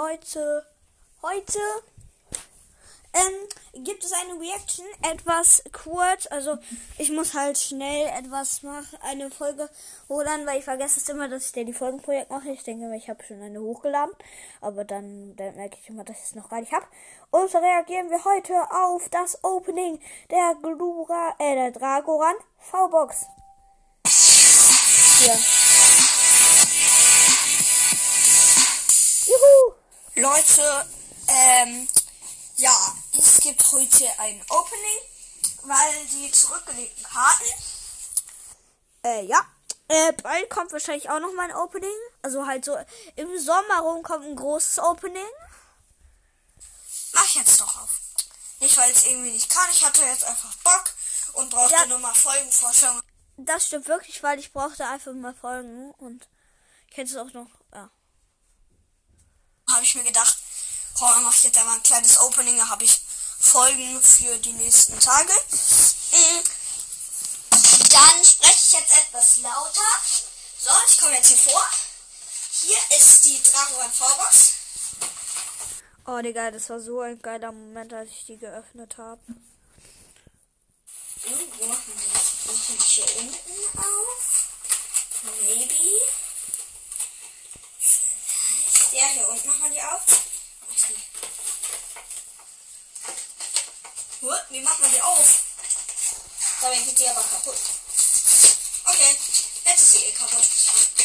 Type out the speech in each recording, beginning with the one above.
Leute, heute ähm, gibt es eine Reaction, etwas kurz. Also ich muss halt schnell etwas machen, eine Folge hochladen, weil ich vergesse es immer, dass ich dir die Folgenprojekt mache. Ich denke, ich habe schon eine hochgeladen, aber dann, dann merke ich immer, dass ich es noch gar nicht habe. Und so reagieren wir heute auf das Opening der Glura, äh, der Dragoran V-Box. Hier. Leute, ähm, ja, es gibt heute ein Opening, weil die zurückgelegten Karten. Äh, ja. Äh, bald kommt wahrscheinlich auch noch mal ein Opening. Also halt so im Sommer rum kommt ein großes Opening. Mach ich jetzt doch auf. Nicht, weil ich irgendwie nicht kann. Ich hatte jetzt einfach Bock und brauchte Ja. nur mal Folgenvorstellungen. Das stimmt wirklich, weil ich brauchte einfach mal Folgen und ich hätte es auch noch. Habe ich mir gedacht, komm, dann mach ich jetzt einmal ein kleines Opening. Da habe ich Folgen für die nächsten Tage. Mm. Dann spreche ich jetzt etwas lauter. So, ich komme jetzt hier vor. Hier ist die Dragoran V-Box. Oh, Digga, das war so ein geiler Moment, als ich die geöffnet habe. Hm, Wo machen wir das? Machen wir hier unten auf? Maybe. Wie macht man die auf? Dabei geht die aber kaputt. Okay, jetzt ist sie eh kaputt.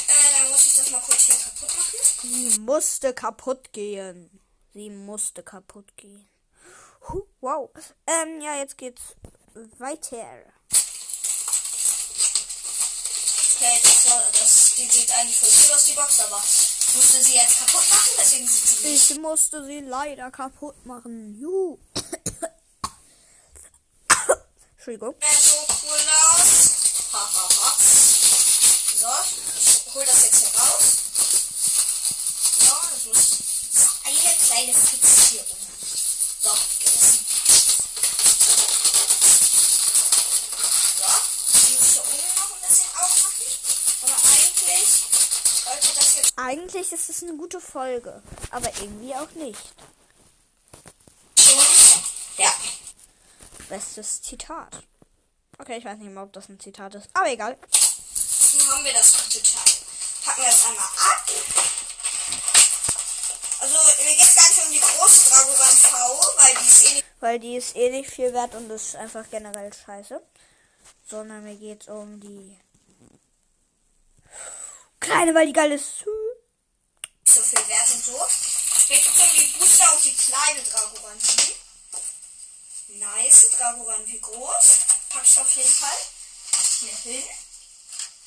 Äh, dann muss ich das mal kurz hier kaputt machen. Sie musste kaputt gehen. Sie musste kaputt gehen. Huh, wow. Ähm, ja, jetzt geht's weiter. Okay, das, war, das die sieht eigentlich voll cool aus, die Box, aber musste sie jetzt kaputt machen, deswegen sieht sie nicht Ich musste sie leider kaputt machen. Juhu. Entschuldigung. mehr so cool aus. Ha, ha, ha. So, ich hol das jetzt hier raus. So, das muss eine kleine Fixierung. So, gerissen. So, die muss hier unten noch ein bisschen aufmachen. Aber eigentlich sollte das jetzt Eigentlich ist es eine gute Folge, aber irgendwie auch nicht. schon. Ja. Bestes Zitat. Okay, ich weiß nicht mehr, ob das ein Zitat ist, aber egal. Hier haben wir das gute Teil. Packen wir das einmal ab. Also, mir geht es gar nicht um die große Dragoran V, weil die ist eh nicht. Weil die ist eh nicht viel wert und ist einfach generell scheiße. Sondern mir geht's um die kleine, weil die geil ist. so viel wert und so. Es geht um die Booster und die kleine Dragoran V. Nice, Dragoran wie groß. Pack ich auf jeden Fall hier hin.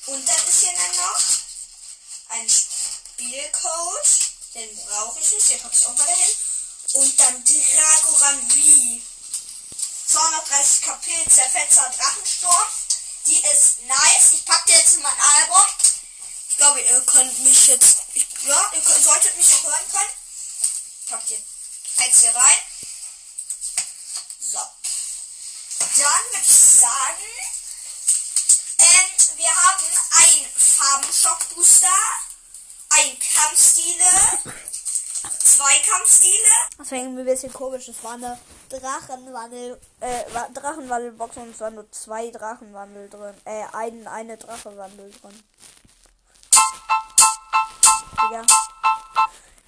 Und dann ist hier dann noch ein Spielcode. Den brauche ich nicht, den packe ich auch mal dahin. Und dann Dragoran V. 230 KP Zerfetzer Drachensturm. Die ist nice. Ich packe jetzt in mein Album. Ich glaube, ihr könnt mich jetzt. Ich, ja, ihr könnt, solltet mich auch hören können. Ich pack die jetzt hier rein. So. Dann würde ich sagen, ähm, wir haben ein Farbenschock-Booster, ein Kampfstile, zwei Kampfstile, Das irgendwie ein bisschen komisch. Es war eine Drachenwandel, äh, Wa- Drachenwandelbox und es waren nur zwei Drachenwandel drin. Äh, ein, eine Drachenwandel drin. Ja.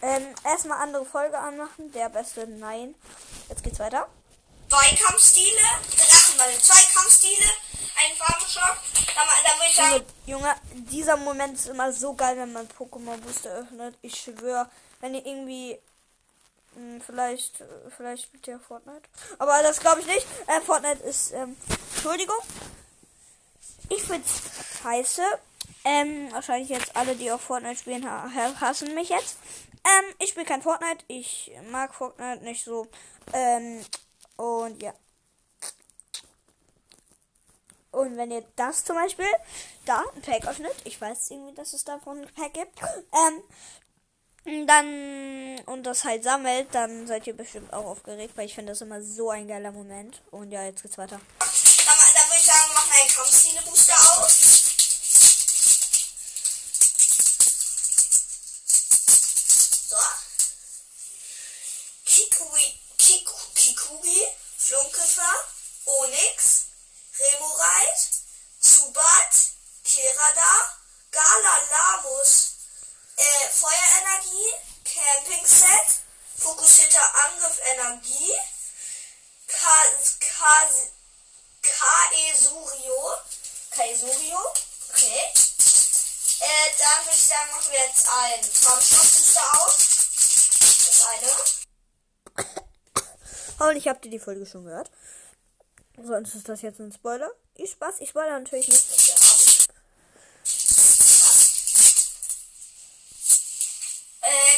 Ähm, erstmal andere Folge anmachen. Der beste Nein. Jetzt geht's weiter. Zwei Kampfstile, Drachenwandel, zwei Kampfstile, ein Farbenschock. Da, ma- da würde ich sagen, Junge, dieser Moment ist immer so geil, wenn man Pokémon Booster öffnet. Ich schwöre, wenn ihr irgendwie hm, vielleicht äh, vielleicht spielt ihr Fortnite, aber das glaube ich nicht. Äh, Fortnite ist ähm, Entschuldigung. Ich find's scheiße. Ähm, wahrscheinlich jetzt alle, die auch Fortnite spielen, ha ha- hassen mich jetzt. Ähm, ich spiele kein Fortnite. Ich mag Fortnite nicht so. Ähm, und ja. Und wenn ihr das zum Beispiel da ein Pack öffnet, ich weiß irgendwie, dass es davon ein Pack gibt, ähm, dann und das halt sammelt, dann seid ihr bestimmt auch aufgeregt, weil ich finde das immer so ein geiler Moment. Und ja, jetzt geht's weiter. da, ma- da würde ich sagen, wir machen einen Kampfstile-Booster auf. Flunkiffer, Onyx, Remoraid, Zubat, Kirada, Galalamus, äh, Feuerenergie, Camping Set, fokussierter Angriff Energie, Kaesurio, Kaesurio, okay. Äh, dann würde ich sagen, machen wir jetzt ein Traumstoffbooster auf. Das eine. Und ich habt ihr die Folge schon gehört. Sonst ist das jetzt ein Spoiler. Ich Spaß, ich spoiler natürlich nicht. Äh,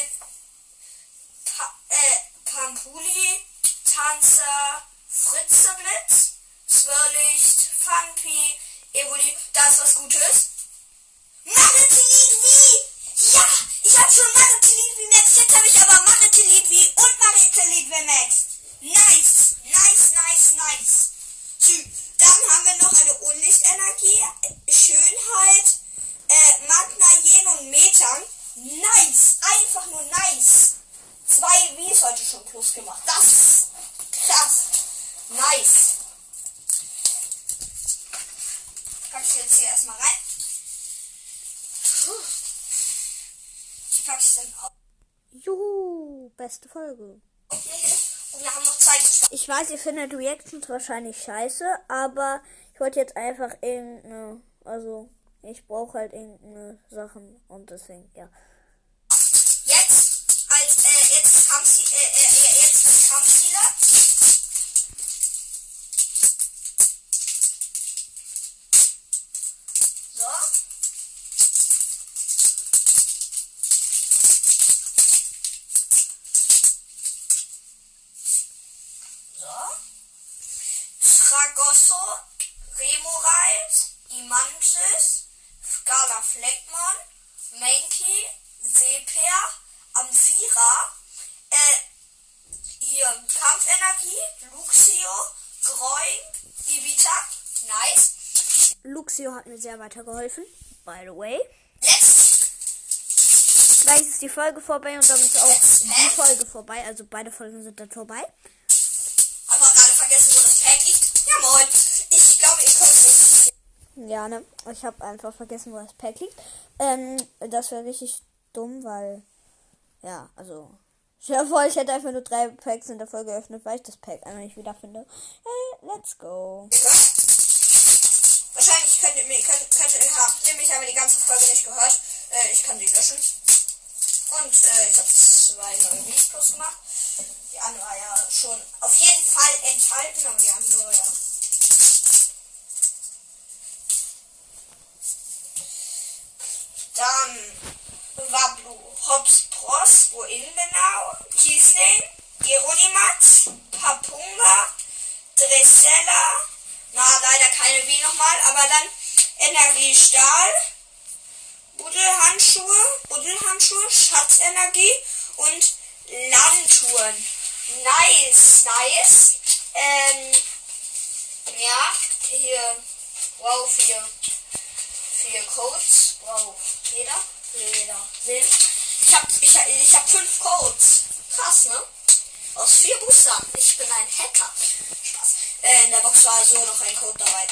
pa äh, Pampuli, Tanzer, Fritzeblitz, Zwirlicht, Funpi, Evoli, da was Gutes. Maritilidvi! Ja! Ich hab schon Maritilidvi Max, jetzt habe ich aber Maritilidvi und Maritilidvi Max. Nice! Nice, nice, nice. Tschü. Dann haben wir noch eine Unlichtenergie, Schönheit, äh, Magna, Jen und Metern. Nice! Einfach nur nice. Zwei Wies heute schon plus gemacht. Das ist krass. Nice. Pack ich jetzt hier erstmal rein. Puh. Die pack ich dann auch. Juhu, beste Folge. Wir haben noch zwei. Ich weiß, ihr findet Reactions wahrscheinlich scheiße, aber ich wollte jetzt einfach irgendeine, also ich brauche halt irgendeine Sachen und deswegen, ja. Fleckmon, Mankey, Sepia, Amphira, äh, hier Kampfenergie, Luxio, Groin, Ivita, nice. Luxio hat mir sehr weitergeholfen, by the way. Jetzt, Gleich ist die Folge vorbei und damit ist auch die Folge vorbei, also beide Folgen sind dann vorbei. Ja, ne, ich habe einfach vergessen, wo das Pack liegt. Ähm, das wäre richtig dumm, weil, ja, also, stell dir vor, ich hätte einfach nur drei Packs in der Folge geöffnet, weil ich das Pack einfach nicht wiederfinde. Hey, let's go. Wahrscheinlich könnt ihr, könnt, könnt ihr, habt ihr mich aber die ganze Folge nicht gehört. Äh, ich kann die löschen. Und äh, ich habe zwei neue Videos gemacht. Die andere war ja schon auf jeden Fall enthalten, aber die andere, ja. Dann Wablu, Hobbs Pross, Inbenau, Kiesling, Geronimat, Papunga, Dressella, na leider keine wie nochmal, aber dann Energiestahl, Buddelhandschuhe, Buddelhandschuhe, Schatzenergie und Landtouren. Nice, nice. Ähm, ja, hier, wow, vier, vier Codes, wow, jeder, jeder, Sinn. Ich hab, ich, ich hab fünf Codes. Krass, ne? Aus vier Boostern. Ich bin ein Hacker. Spaß. Äh, in der Box war so noch ein Code dabei.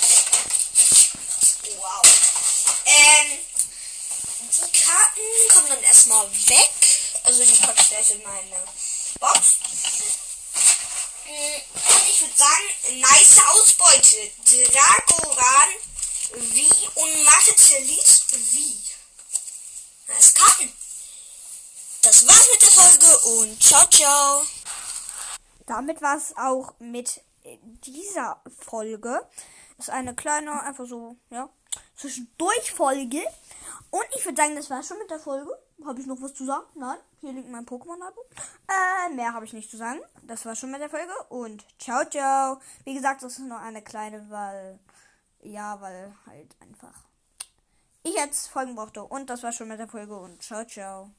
Wow. Ähm, die Karten kommen dann erstmal weg. Also die packe ich gleich in meine Box. Und ich würde sagen, nice Ausbeute. Dragoran wie und Matelit wie. Das Karten. Das war's mit der Folge und ciao, ciao. Damit war es auch mit dieser Folge. Ist eine kleine, einfach so, ja, zwischendurch Folge. Und ich würde sagen, das war schon mit der Folge. Habe ich noch was zu sagen? Nein. Hier liegt mein Pokémon-Album. Äh, mehr habe ich nicht zu sagen. Das war schon mit der Folge. Und ciao, ciao. Wie gesagt, das ist nur eine kleine, weil, ja, weil halt einfach ich jetzt Folgen brauchte. Und das war schon mit der Folge. Und ciao, ciao.